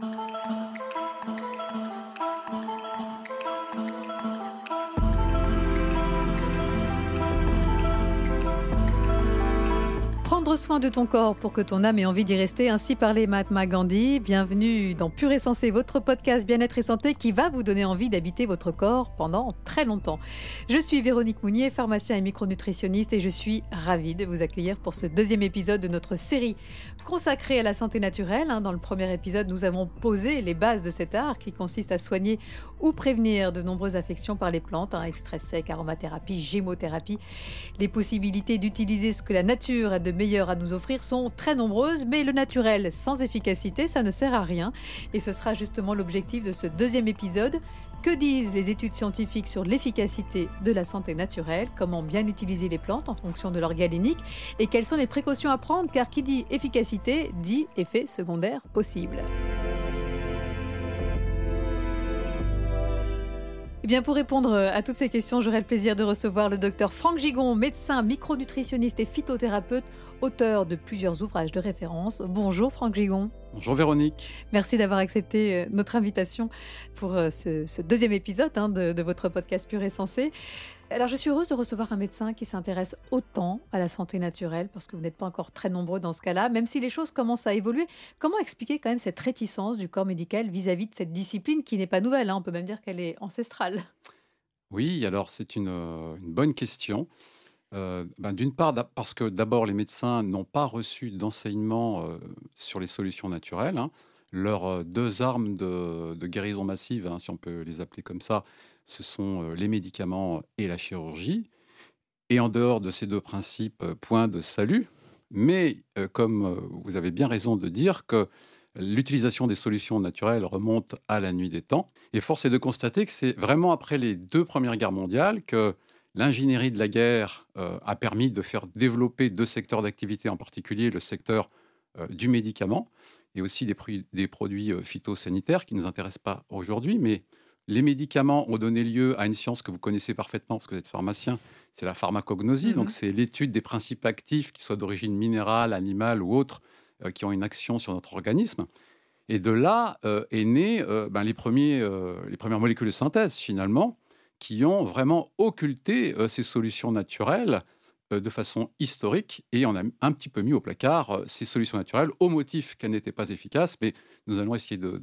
Música soin de ton corps pour que ton âme ait envie d'y rester. Ainsi parlait Mahatma Gandhi. Bienvenue dans Pure et Sensé, votre podcast bien-être et santé qui va vous donner envie d'habiter votre corps pendant très longtemps. Je suis Véronique Mounier, pharmacien et micronutritionniste et je suis ravie de vous accueillir pour ce deuxième épisode de notre série consacrée à la santé naturelle. Hein, dans le premier épisode, nous avons posé les bases de cet art qui consiste à soigner ou prévenir de nombreuses affections par les plantes, hein, extrait sec, aromathérapie, gémothérapie. Les possibilités d'utiliser ce que la nature a de meilleur à nous offrir sont très nombreuses, mais le naturel sans efficacité, ça ne sert à rien. Et ce sera justement l'objectif de ce deuxième épisode. Que disent les études scientifiques sur l'efficacité de la santé naturelle? Comment bien utiliser les plantes en fonction de leur galénique Et quelles sont les précautions à prendre? Car qui dit efficacité dit effet secondaire possible. Eh bien, pour répondre à toutes ces questions, j'aurai le plaisir de recevoir le docteur Franck Gigon, médecin, micronutritionniste et phytothérapeute, auteur de plusieurs ouvrages de référence. Bonjour Franck Gigon. Bonjour Véronique. Merci d'avoir accepté euh, notre invitation pour euh, ce, deuxième épisode hein, de, votre podcast Pur et Sensé. Alors je suis heureuse de recevoir un médecin qui s'intéresse autant à la santé naturelle, parce que vous n'êtes pas encore très nombreux dans ce cas-là, même si les choses commencent à évoluer. Comment expliquer quand même cette réticence du corps médical vis-à-vis de cette discipline qui n'est pas nouvelle hein? On peut même dire qu'elle est ancestrale? Oui, alors c'est une, euh, une bonne question. Euh, ben, d'une part, parce que d'abord, les médecins n'ont pas reçu d'enseignement euh, sur les solutions naturelles. Hein. Leurs euh, deux armes de, guérison massive, hein, si on peut les appeler comme ça, ce sont les médicaments et la chirurgie. Et en dehors de ces deux principes, point de salut. Mais comme vous avez bien raison de dire que l'utilisation des solutions naturelles remonte à la nuit des temps, et force est de constater que c'est vraiment après les deux premières guerres mondiales que L'ingénierie de la guerre euh, a permis de faire développer deux secteurs d'activité, en particulier le secteur euh, du médicament et aussi des, des produits euh, phytosanitaires qui ne nous intéressent pas aujourd'hui. Mais les médicaments ont donné lieu à une science que vous connaissez parfaitement parce que vous êtes pharmacien, c'est la pharmacognosie. Donc, mm-hmm. c'est l'étude des principes actifs, qui soient d'origine minérale, animale ou autre, qui ont une action sur notre organisme. Et de là est né ben, les, premiers, les premières molécules de synthèse, finalement, qui ont vraiment occulté euh, ces solutions naturelles euh, de façon historique et on a un petit peu mis au placard euh, ces solutions naturelles au motif qu'elles n'étaient pas efficaces, mais nous allons essayer de,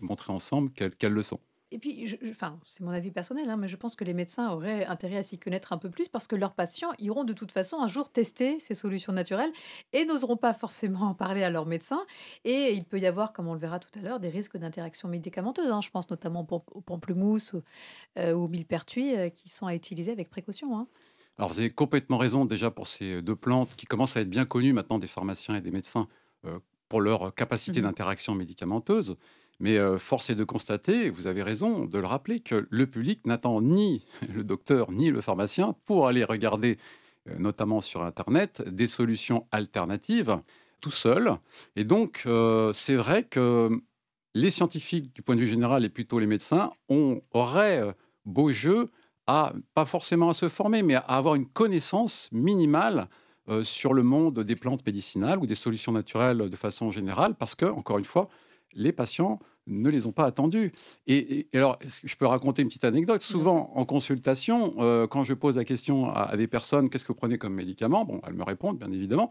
montrer ensemble qu'elles le sont. Et puis, enfin, c'est mon avis personnel, hein, mais je pense que les médecins auraient intérêt à s'y connaître un peu plus parce que leurs patients iront de toute façon un jour tester ces solutions naturelles et n'oseront pas forcément en parler à leur médecin. Et il peut y avoir, comme on le verra tout à l'heure, des risques d'interaction médicamenteuse. Hein. Je pense notamment au pamplemousse ou, euh, au millepertuis euh, qui sont à utiliser avec précaution. Hein. Alors, vous avez complètement raison déjà pour ces deux plantes qui commencent à être bien connues maintenant des pharmaciens et des médecins euh, pour leur capacité mmh d'interaction médicamenteuse. Mais euh, force est de constater, vous avez raison de le rappeler, que le public n'attend ni le docteur ni le pharmacien pour aller regarder, euh, notamment sur Internet, des solutions alternatives tout seul. Et donc, euh, c'est vrai que les scientifiques, du point de vue général, et plutôt les médecins, ont, auraient beau jeu à, pas forcément à se former, mais à avoir une connaissance minimale sur le monde des plantes médicinales ou des solutions naturelles de façon générale, parce que, encore une fois, les patients ne les ont pas attendus. Et, alors, je peux raconter une petite anecdote? Souvent, en consultation, euh, quand je pose la question à, des personnes, qu'est-ce que vous prenez comme médicament? Bon, elles me répondent, bien évidemment.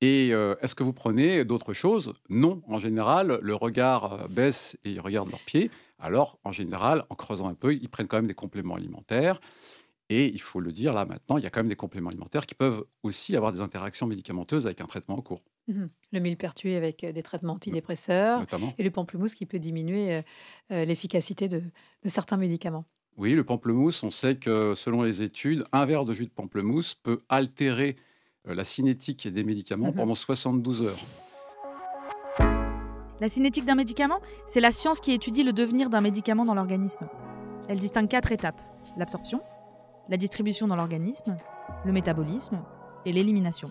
Et euh, est-ce que vous prenez d'autres choses? Non. En général, le regard euh, baisse et ils regardent leurs pieds. Alors, en général, en creusant un peu, ils prennent quand même des compléments alimentaires. Et il faut le dire là maintenant, il y a quand même des compléments alimentaires qui peuvent aussi avoir des interactions médicamenteuses avec un traitement en cours. Mmh le millepertuis avec euh, des traitements antidépresseurs et le pamplemousse qui peut diminuer euh, euh, l'efficacité de, certains médicaments. Oui, le pamplemousse, on sait que selon les études, un verre de jus de pamplemousse peut altérer la cinétique des médicaments mmh pendant 72 heures. La cinétique d'un médicament, c'est la science qui étudie le devenir d'un médicament dans l'organisme. Elle distingue quatre étapes l'absorption, la distribution dans l'organisme, le métabolisme et l'élimination.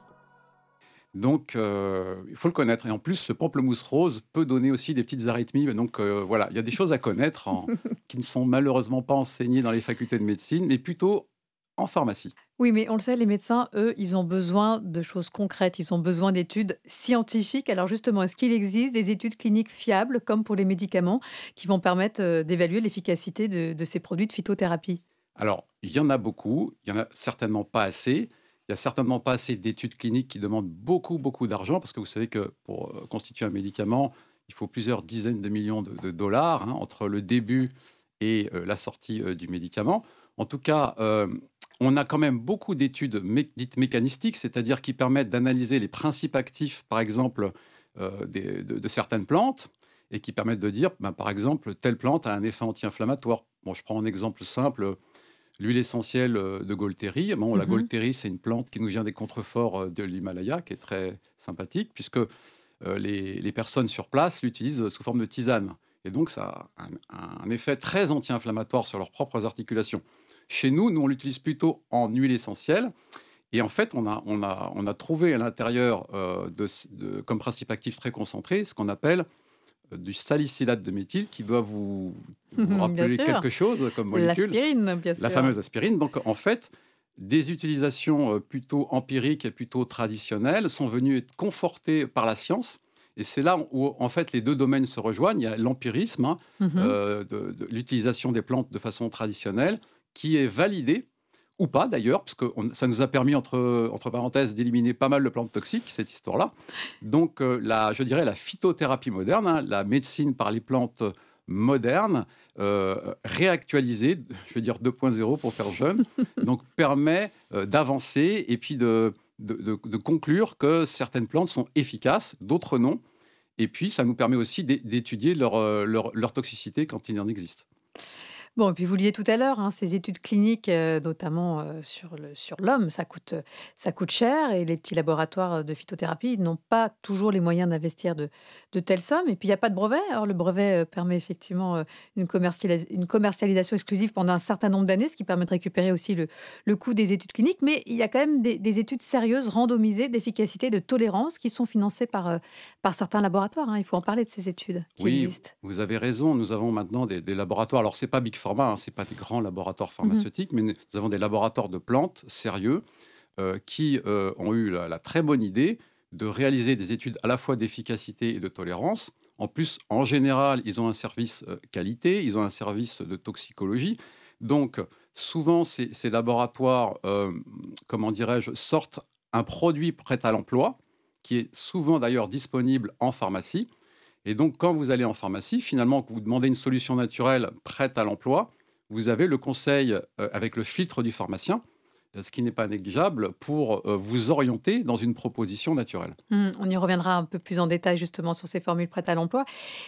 Donc, euh, il faut le connaître. Et en plus, ce pamplemousse rose peut donner aussi des petites arythmies. Donc, euh, voilà, il y a des choses à connaître qui ne sont malheureusement pas enseignées dans les facultés de médecine, mais plutôt en pharmacie. Oui, mais on le sait, les médecins, eux, ils ont besoin de choses concrètes, ils ont besoin d'études scientifiques. Alors justement, est-ce qu'il existe des études cliniques fiables, comme pour les médicaments, qui vont permettre euh, d'évaluer l'efficacité de, de ces produits de phytothérapie? Alors, il y en a beaucoup, il y en a certainement pas assez. Il n'y a certainement pas assez d'études cliniques qui demandent beaucoup, beaucoup d'argent, parce que vous savez que pour euh, constituer un médicament, il faut plusieurs dizaines de millions de, dollars hein, entre le début et euh, la sortie euh, du médicament. En tout cas, on a quand même beaucoup d'études dites mécanistiques, c'est-à-dire qui permettent d'analyser les principes actifs, par exemple, de, certaines plantes, et qui permettent de dire, ben, par exemple, telle plante a un effet anti-inflammatoire. Bon, je prends un exemple simple l'huile essentielle euh, de Golteri. Bon, La mhm. Golteri, c'est une plante qui nous vient des contreforts euh, de l'Himalaya, qui est très sympathique, puisque euh, les, personnes sur place l'utilisent sous forme de tisane. Et donc, ça a un, effet très anti-inflammatoire sur leurs propres articulations. Chez nous, nous, on l'utilise plutôt en huile essentielle. Et en fait, on a, on a, on a trouvé à l'intérieur, de, comme principe actif très concentré, ce qu'on appelle du salicylate de méthyle qui doit vous, rappeler quelque chose comme molécule. L'aspirine, bien sûr. La fameuse aspirine. Donc, en fait, des utilisations euh, plutôt empiriques et plutôt traditionnelles sont venues être confortées par la science. Et c'est là où, en fait, les deux domaines se rejoignent. Il y a l'empirisme, hein, mhm. euh, de l'utilisation des plantes de façon traditionnelle, qui est validé ou pas d'ailleurs, parce que ça nous a permis, entre, entre parenthèses, d'éliminer pas mal de plantes toxiques, cette histoire-là. Donc, euh, la, je dirais la phytothérapie moderne, hein, la médecine par les plantes modernes, euh, réactualisée, je veux dire 2.0 pour faire jeune, donc permet euh, d'avancer et puis de, de, conclure que certaines plantes sont efficaces, d'autres non. Et puis, ça nous permet aussi d'étudier leur, leur, leur toxicité quand il en existe. Bon, et puis vous le disiez tout à l'heure, hein, ces études cliniques, euh, notamment euh, sur l'homme, ça coûte, ça coûte cher et les petits laboratoires de phytothérapie n'ont pas toujours les moyens d'investir de, de telles sommes. Et puis il n'y a pas de brevet. Alors le brevet euh, permet effectivement une, une commercialisation exclusive pendant un certain nombre d'années, ce qui permet de récupérer aussi le, le coût des études cliniques. Mais il y a quand même des, études sérieuses, randomisées, d'efficacité, de tolérance qui sont financées par, par certains laboratoires. hein. Il faut en parler de ces études qui Oui, existent. vous avez raison. Nous avons maintenant des, des laboratoires. Alors, c'est pas Big Pharma, hein, c'est pas des grands laboratoires mmh pharmaceutiques, mais nous avons des laboratoires de plantes sérieux euh, qui euh, ont eu la, très bonne idée de réaliser des études à la fois d'efficacité et de tolérance. En plus, en général, ils ont un service euh, qualité, ils ont un service de toxicologie. Donc, souvent, ces, ces laboratoires, comment dirais-je, sortent un produit prêt à l'emploi, qui est souvent d'ailleurs disponible en pharmacie. Et donc, quand vous allez en pharmacie, finalement, que vous demandez une solution naturelle prête à l'emploi, vous avez le conseil euh, avec le filtre du pharmacien ce qui n'est pas négligeable pour euh, vous orienter dans une proposition naturelle. Mmh, on y reviendra un peu plus en détail justement sur ces formules prêtes à l'emploi.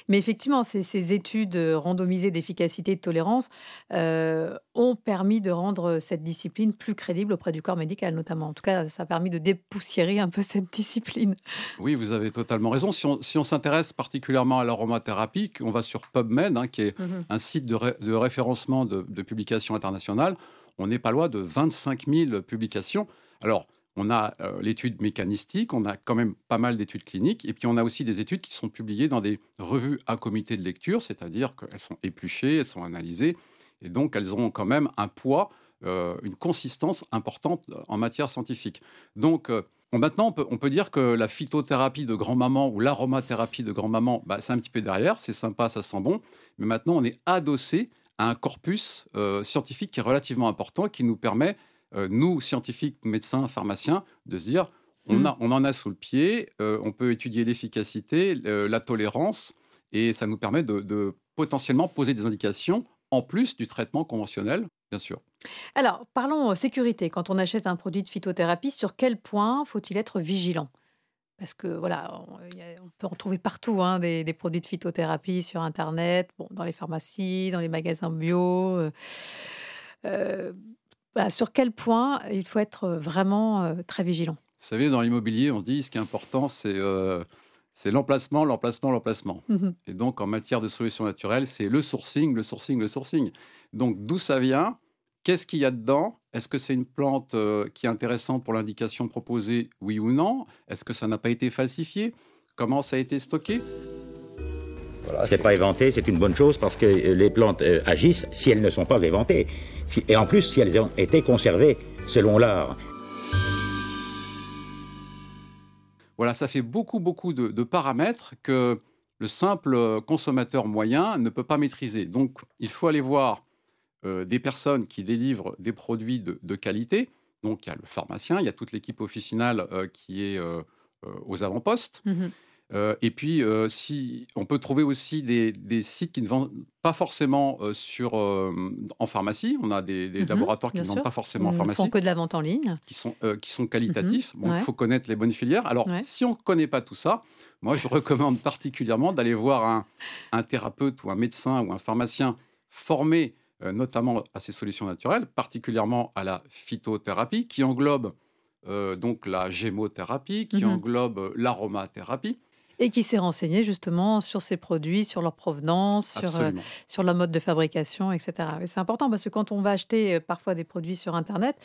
Mais effectivement, ces, études randomisées d'efficacité et de tolérance euh, ont permis de rendre cette discipline plus crédible auprès du corps médical notamment. En tout cas, ça a permis de dépoussiérer un peu cette discipline. Oui, vous avez totalement raison. Si on s'intéresse particulièrement à l'aromathérapie, on va sur PubMed, hein, qui est mmh un site de, de référencement de, de publications internationales, on n'est pas loin de 25 000 publications. Alors, on a euh, l'étude mécanistique, on a quand même pas mal d'études cliniques, et puis on a aussi des études qui sont publiées dans des revues à comité de lecture, c'est-à-dire qu'elles sont épluchées, elles sont analysées, et donc elles ont quand même un poids, euh, une consistance importante en matière scientifique. Donc, euh, maintenant, on peut, dire que la phytothérapie de grand-maman ou l'aromathérapie de grand-maman, bah, c'est un petit peu derrière, c'est sympa, ça sent bon, mais maintenant on est adossé un corpus euh, scientifique qui est relativement important, qui nous permet, euh, nous, scientifiques, médecins, pharmaciens, de se dire, on, mmh. a, on en a sous le pied, euh, on peut étudier l'efficacité, la tolérance, et ça nous permet de, potentiellement poser des indications en plus du traitement conventionnel, bien sûr. Alors, parlons sécurité. Quand on achète un produit de phytothérapie, sur quel point faut-il être vigilant? Parce que voilà, on, peut en trouver partout hein, des, produits de phytothérapie sur Internet, bon, dans les pharmacies, dans les magasins bio. Euh, euh, bah, sur quel point il faut être vraiment euh, très vigilant Vous savez, dans l'immobilier, on dit ce qui est important, c'est c'est l'emplacement, l'emplacement, l'emplacement. Mmh Et donc, en matière de solutions naturelles, c'est le sourcing, le sourcing, le sourcing. Donc, d'où ça vient? Qu'est-ce qu'il y a dedans? Est-ce que c'est une plante euh, qui est intéressante pour l'indication proposée, oui ou non? Est-ce que ça n'a pas été falsifié? Comment ça a été stocké? Voilà, c'est pas éventé, c'est une bonne chose parce que les plantes euh, agissent si elles ne sont pas éventées. et en plus, si elles ont été conservées selon l'art. Voilà, ça fait beaucoup, beaucoup de, paramètres que le simple consommateur moyen ne peut pas maîtriser. Donc, il faut aller voir euh, des personnes qui délivrent des produits de, qualité. Donc, il y a le pharmacien, il y a toute l'équipe officinale euh, qui est aux avant-postes. Mmh euh, et puis, euh, si, on peut trouver aussi des, sites qui ne vendent pas forcément euh, sur, en pharmacie. On a des, mmh laboratoires qui ne vendent pas forcément en pharmacie. font que de la vente en ligne. Qui sont, qui sont qualitatifs. il faut connaître les bonnes filières. Alors, si on ne connaît pas tout ça, moi, je recommande particulièrement d'aller voir un, un, thérapeute ou un médecin ou un pharmacien formé notamment à ces solutions naturelles, particulièrement à la phytothérapie, qui englobe donc la gémothérapie, qui mmh englobe l'aromathérapie. Et qui s'est renseigné justement sur ces produits, sur leur provenance, sur, euh, sur leur mode de fabrication, etc. c'est important parce que quand on va acheter euh, parfois des produits sur Internet,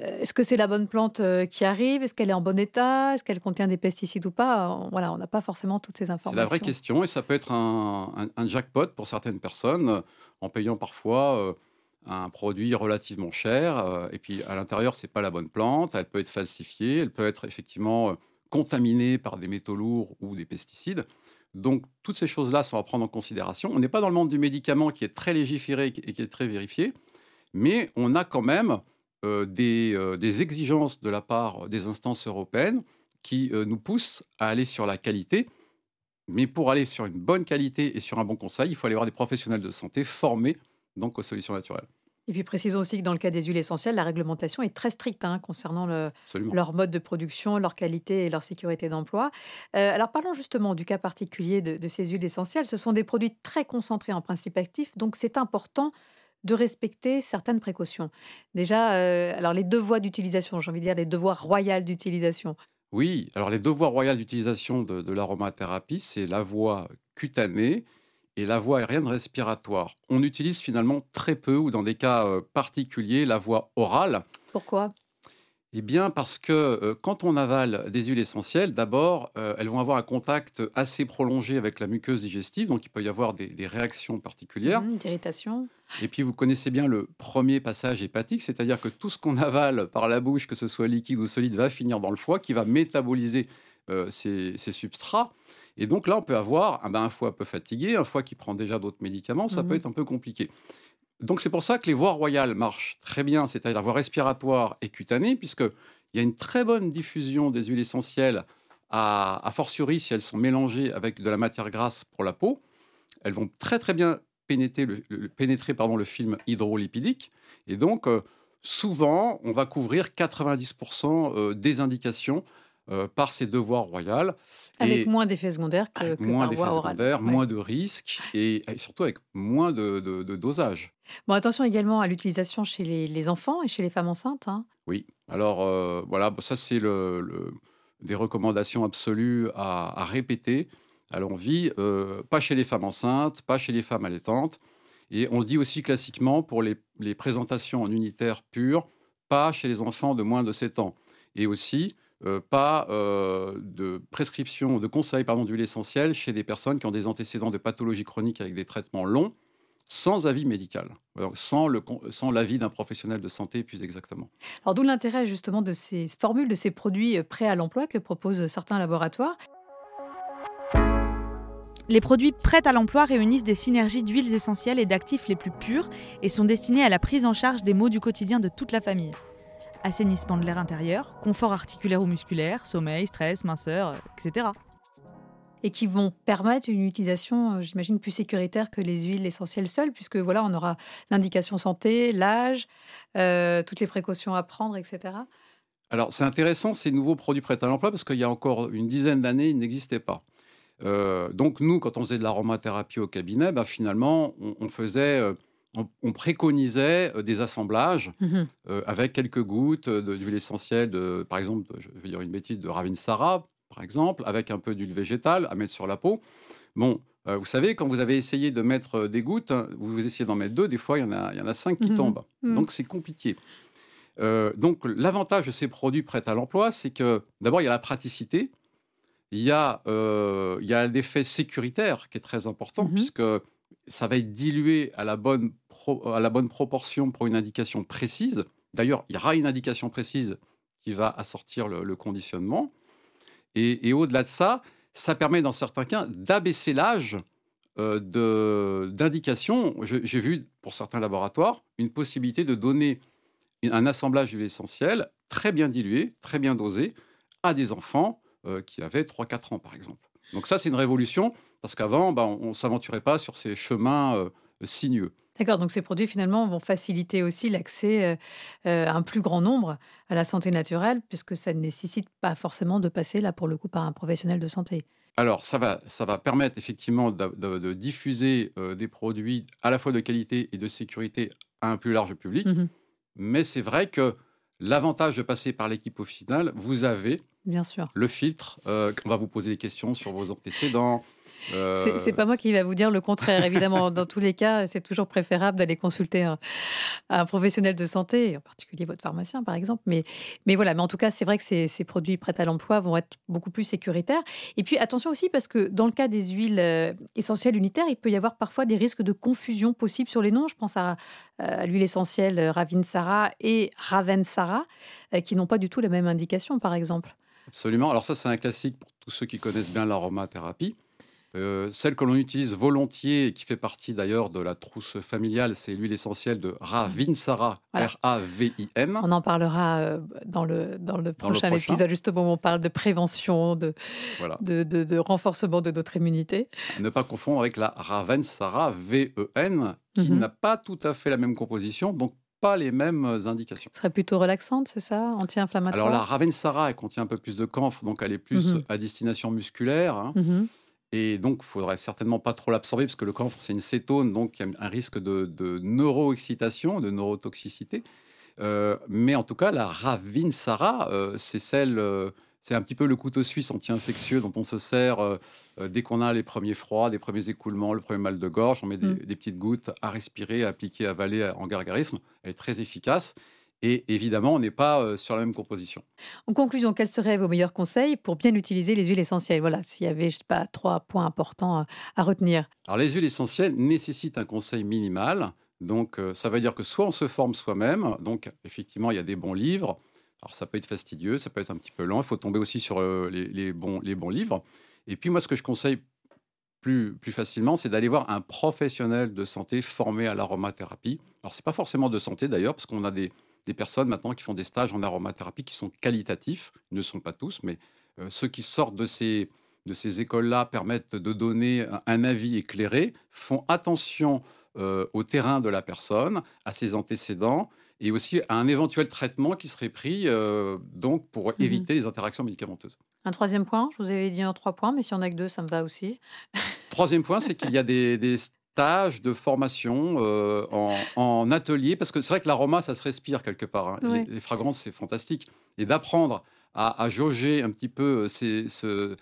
euh, est-ce que c'est la bonne plante qui arrive? Est-ce qu'elle est en bon état? Est-ce qu'elle contient des pesticides ou pas? Voilà, on n'a pas forcément toutes ces informations. C'est la vraie question et ça peut être un, un, jackpot pour certaines personnes en payant parfois un produit relativement cher. et puis à l'intérieur, c'est pas la bonne plante. Elle peut être falsifiée. Elle peut être effectivement contaminés par des métaux lourds ou des pesticides. Donc, toutes ces choses-là sont à prendre en considération. On n'est pas dans le monde du médicament qui est très légiféré et qui est très vérifié, mais on a quand même euh, euh, des, exigences de la part des instances européennes qui euh, nous poussent à aller sur la qualité. Mais pour aller sur une bonne qualité et sur un bon conseil, il faut aller voir des professionnels de santé formés donc aux solutions naturelles. Et puis précisons aussi que dans le cas des huiles essentielles, la réglementation est très stricte hein, concernant leur mode de production, leur qualité et leur sécurité d'emploi. Euh, alors parlons justement du cas particulier de, ces huiles essentielles. Ce sont des produits très concentrés en principe actif, donc c'est important de respecter certaines précautions. Déjà, euh, alors les deux voies d'utilisation, j'ai envie de dire les deux voies royales d'utilisation. Oui, alors les deux voies royales d'utilisation de, de l'aromathérapie, c'est la voie cutanée et la voie aérienne respiratoire. On utilise finalement très peu, ou dans des cas euh, particuliers, la voie orale. Pourquoi? Eh bien, parce que euh, quand on avale des huiles essentielles, d'abord, euh, elles vont avoir un contact assez prolongé avec la muqueuse digestive, donc il peut y avoir des, réactions particulières. Mmh, d'irritation. Et puis, vous connaissez bien le premier passage hépatique, c'est-à-dire que tout ce qu'on avale par la bouche, que ce soit liquide ou solide, va finir dans le foie, qui va métaboliser ces, ces substrats. Et donc là, on peut avoir un, ben, un foie un peu fatigué, un foie qui prend déjà d'autres médicaments, ça peut mmh être un peu compliqué. Donc c'est pour ça que les voies royales marchent très bien, c'est-à-dire la voie respiratoire et cutanée, puisqu'il y a une très bonne diffusion des huiles essentielles, à, fortiori si elles sont mélangées avec de la matière grasse pour la peau. Elles vont très très bien pénétrer le, pénétrer, pardon, le film hydrolipidique. Et donc, euh, souvent, on va couvrir 90% euh, des indications euh, par ces devoirs royales. Avec moins d'effets secondaires que, que moins d'effets secondaires, moins de risques et, surtout avec moins de, dosage. Bon, attention également à l'utilisation chez les, enfants et chez les femmes enceintes. Hein. Oui, alors euh, voilà, ça c'est le, des recommandations absolues à, répéter à l'envie, euh, pas chez les femmes enceintes, pas chez les femmes allaitantes. Et on dit aussi classiquement pour les, les présentations en unitaire pur, pas chez les enfants de moins de 7 ans. Et aussi, euh, pas euh, de prescription, de conseil pardon, d'huile essentielle chez des personnes qui ont des antécédents de pathologie chronique avec des traitements longs, sans avis médical, sans, le, sans l'avis d'un professionnel de santé plus exactement. Alors d'où l'intérêt justement de ces formules, de ces produits euh, prêts à l'emploi que proposent certains laboratoires. Les produits prêts à l'emploi réunissent des synergies d'huiles essentielles et d'actifs les plus purs et sont destinés à la prise en charge des maux du quotidien de toute la famille assainissement de l'air intérieur, confort articulaire ou musculaire, sommeil, stress, minceur, etc. Et qui vont permettre une utilisation, euh, j'imagine, plus sécuritaire que les huiles essentielles seules, puisque voilà, on aura l'indication santé, l'âge, euh, toutes les précautions à prendre, etc. Alors, c'est intéressant ces nouveaux produits prêts à l'emploi parce qu'il y a encore une dizaine d'années, ils n'existaient pas. Euh, donc, nous, quand on faisait de l'aromathérapie au cabinet, bah, finalement, on, faisait on, préconisait euh, des assemblages mmh euh, avec quelques gouttes d'huile essentielle, de, par exemple, je vais dire une bêtise, de Ravinsara, par exemple, avec un peu d'huile végétale à mettre sur la peau. Bon, euh, vous savez, quand vous avez essayé de mettre des gouttes, hein, vous essayez d'en mettre deux, des fois, il y en a, il y en a cinq qui mmh tombent. Mmh. Donc, c'est compliqué. donc, l'avantage de ces produits prêts à l'emploi, c'est que d'abord, il y a la praticité. il y a, euh, il y a l'effet sécuritaire qui est très important, puisque ça va être dilué à la, bonne à la bonne proportion pour une indication précise. D'ailleurs, il y aura une indication précise qui va assortir le, conditionnement. Et, au-delà de ça, ça permet dans certains cas d'abaisser l'âge euh, d'indication. J'ai vu pour certains laboratoires une possibilité de donner un assemblage d'huile essentielle très bien dilué, très bien dosé à des enfants euh, qui avaient 3-4 ans, par exemple. Donc ça, c'est une révolution, parce qu'avant, bah, on ne s'aventurait pas sur ces chemins euh, sinueux. D'accord, donc ces produits finalement vont faciliter aussi l'accès euh, euh, à un plus grand nombre à la santé naturelle, puisque ça ne nécessite pas forcément de passer là pour le coup par un professionnel de santé. Alors, ça va, ça va permettre effectivement de, de- de diffuser euh, des produits à la fois de qualité et de sécurité à un plus large public. Mhm, Mais c'est vrai que l'avantage de passer par l'équipe officinale, vous avez bien sûr. le filtre. euh, on va vous poser des questions sur vos antécédents. Euh, C'est- pas moi qui va vous dire le contraire, évidemment. Dans tous les cas, c'est toujours préférable d'aller consulter un, un professionnel de santé, en particulier votre pharmacien, par exemple. Mais, mais voilà, mais en tout cas, c'est vrai que ces, ces produits prêts à l'emploi vont être beaucoup plus sécuritaires. Et puis, attention aussi, parce que dans le cas des huiles euh, essentielles unitaires, il peut y avoir parfois des risques de confusion possibles sur les noms. Je pense à, euh, à l'huile essentielle euh, Ravinsara et Ravensara, qui n'ont pas du tout la même indication, par exemple. Absolument. Alors ça, c'est un classique pour tous ceux qui connaissent bien l'aromathérapie. Euh, celle que l'on utilise volontiers et qui fait partie d'ailleurs de la trousse familiale, c'est l'huile essentielle de Ravinsara, Voilà. R-A-V-I-N. On en parlera euh, dans le, dans le prochain prochain. épisode, justement, où on parle de prévention, de, Voilà. de, de- de renforcement de notre immunité. Ne pas confondre avec la Ravensara, V-E-N, qui Mhm. n'a pas tout à fait la même composition, donc pas les mêmes indications. Ce serait plutôt relaxante, c'est ça Anti-inflammatoire? Alors la Ravensara, elle contient un peu plus de camphre, donc elle est plus Mhm. à destination musculaire. hein. Mhm. Et donc, il faudrait certainement pas trop l'absorber parce que le camphre, c'est une cétone, donc il y a un risque de, de neuroexcitation, de neurotoxicité. Euh, mais en tout cas, la Ravinsara, euh, c'est celle, euh, c'est un petit peu le couteau suisse anti-infectieux dont on se sert euh, dès qu'on a les premiers froids, des premiers écoulements, le premier mal de gorge. On met des, Mm. des petites gouttes à respirer, à appliquer, à avaler en gargarisme. Elle est très efficace. Et évidemment, on n'est pas sur la même composition. En conclusion, quels seraient vos meilleurs conseils pour bien utiliser les huiles essentielles? Voilà, s'il y avait, je sais pas, trois points importants à, retenir. Alors, les huiles essentielles nécessitent un conseil minimal. Donc, ça veut dire que soit on se forme soi-même. Donc, effectivement, il y a des bons livres. Alors, ça peut être fastidieux, ça peut être un petit peu lent. Il faut tomber aussi sur les, les bons, les bons livres. Et puis, moi, ce que je conseille plus, plus facilement, c'est d'aller voir un professionnel de santé formé à l'aromathérapie. Alors, c'est pas forcément de santé d'ailleurs, parce qu'on a des, des personnes maintenant qui font des stages en aromathérapie qui sont qualitatifs. Ils ne sont pas tous, mais euh, ceux qui sortent de ces, de ces écoles-là permettent de donner un, un avis éclairé, font attention euh, au terrain de la personne, à ses antécédents et aussi à un éventuel traitement qui serait pris euh, donc pour Mhm. éviter les interactions médicamenteuses. Un troisième point, je vous avais dit en trois points, mais si on a que deux, ça me va aussi. Troisième point, c'est qu'il y a des, des de formation euh, en, en atelier, parce que c'est vrai que l'aroma, ça se respire quelque part. hein. Ouais. Les, les fragrances, c'est fantastique. Et d'apprendre à, à jauger un petit peu euh, ces- ce-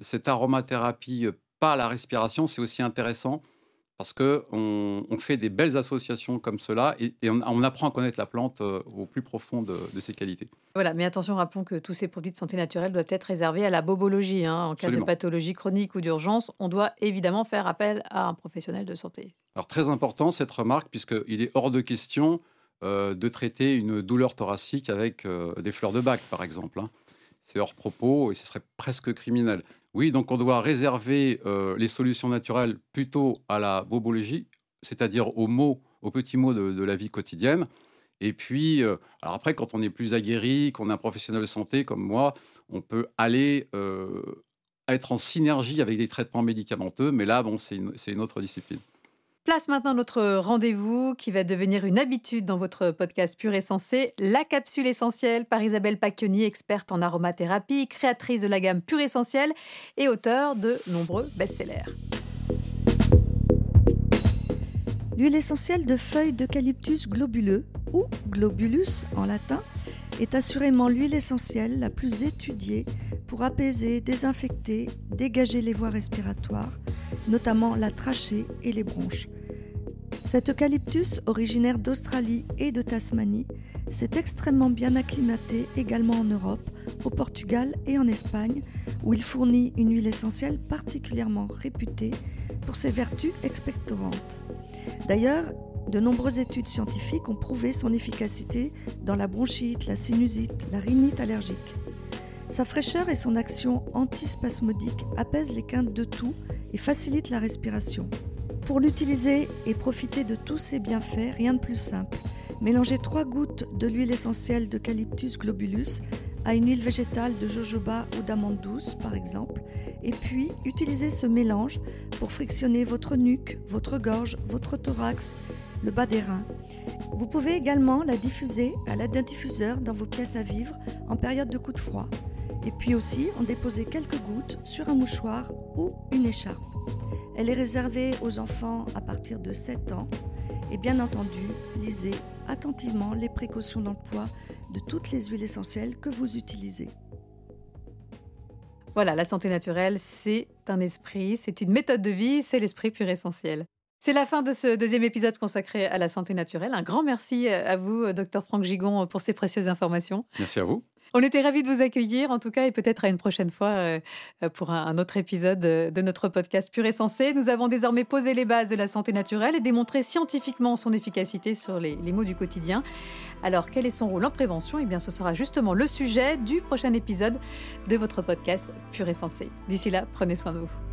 cette aromathérapie euh, par la respiration, c'est aussi intéressant parce que on, fait des belles associations comme cela et, et on, on apprend à connaître la plante euh, au plus profond de, de ses qualités. Voilà, mais attention, rappelons que tous ces produits de santé naturelle doivent être réservés à la bobologie. hein. En cas de pathologie chronique ou d'urgence, on doit évidemment faire appel à un professionnel de santé. Alors très important cette remarque puisqu'il est hors de question euh, de traiter une douleur thoracique avec euh, des fleurs de bac par exemple. hein. C'est hors propos et ce serait presque criminel. Oui, donc on doit réserver euh, les solutions naturelles plutôt à la bobologie, c'est-à-dire aux mots, aux petits mots de, la vie quotidienne. Et puis, euh, alors après, quand on est plus aguerri, qu'on est un professionnel de santé comme moi, on peut aller euh, être en synergie avec des traitements médicamenteux, mais là, bon, c'est une autre discipline. Place maintenant notre rendez-vous qui va devenir une habitude dans votre podcast Pur et Sensé, la capsule essentielle par Isabelle Pacchioni, experte en aromathérapie, créatrice de la gamme Pur Essentiel et auteure de nombreux best-sellers. L'huile essentielle de feuilles d'eucalyptus globuleux, ou globulus en latin, est assurément l'huile essentielle la plus étudiée pour apaiser, désinfecter, dégager les voies respiratoires, notamment la trachée et les bronches. Cet eucalyptus, originaire d'Australie et de Tasmanie, C'est extrêmement bien acclimaté également en Europe, au Portugal et en Espagne, où il fournit une huile essentielle particulièrement réputée pour ses vertus expectorantes. D'ailleurs, de nombreuses études scientifiques ont prouvé son efficacité dans la bronchite, la sinusite, la rhinite allergique. Sa fraîcheur et son action antispasmodique apaisent les quintes de toux et facilitent la respiration. Pour l'utiliser et profiter de tous ses bienfaits, rien de plus simple. Mélangez 3 gouttes de l'huile essentielle d'Eucalyptus globulus à une huile végétale de jojoba ou d'amande douce par exemple, et puis utilisez ce mélange pour frictionner votre nuque, votre gorge, votre thorax, le bas des reins. Vous pouvez également la diffuser à l'aide d'un diffuseur dans vos pièces à vivre en période de coup de froid, et puis aussi en déposer quelques gouttes sur un mouchoir ou une écharpe. Elle est réservée aux enfants à partir de 7 ans et bien entendu, lisez attentivement les précautions d'emploi de toutes les huiles essentielles que vous utilisez. Voilà, la santé naturelle, c'est un esprit, c'est une méthode de vie, c'est l'esprit pur essentiel. C'est la fin de ce deuxième épisode consacré à la santé naturelle. Un grand merci à vous, docteur Franck Gigon, pour ces précieuses informations. Merci à vous. On était ravis de vous accueillir, en tout cas, et peut-être à une prochaine fois euh, pour un autre épisode euh, de notre podcast Pur et Sensé. Nous avons désormais posé les bases de la santé naturelle et démontré scientifiquement son efficacité sur les, les maux du quotidien. Alors, quel est son rôle en prévention? Eh bien, ce sera justement le sujet du prochain épisode de votre podcast Pur et Sensé. D'ici là, prenez soin de vous.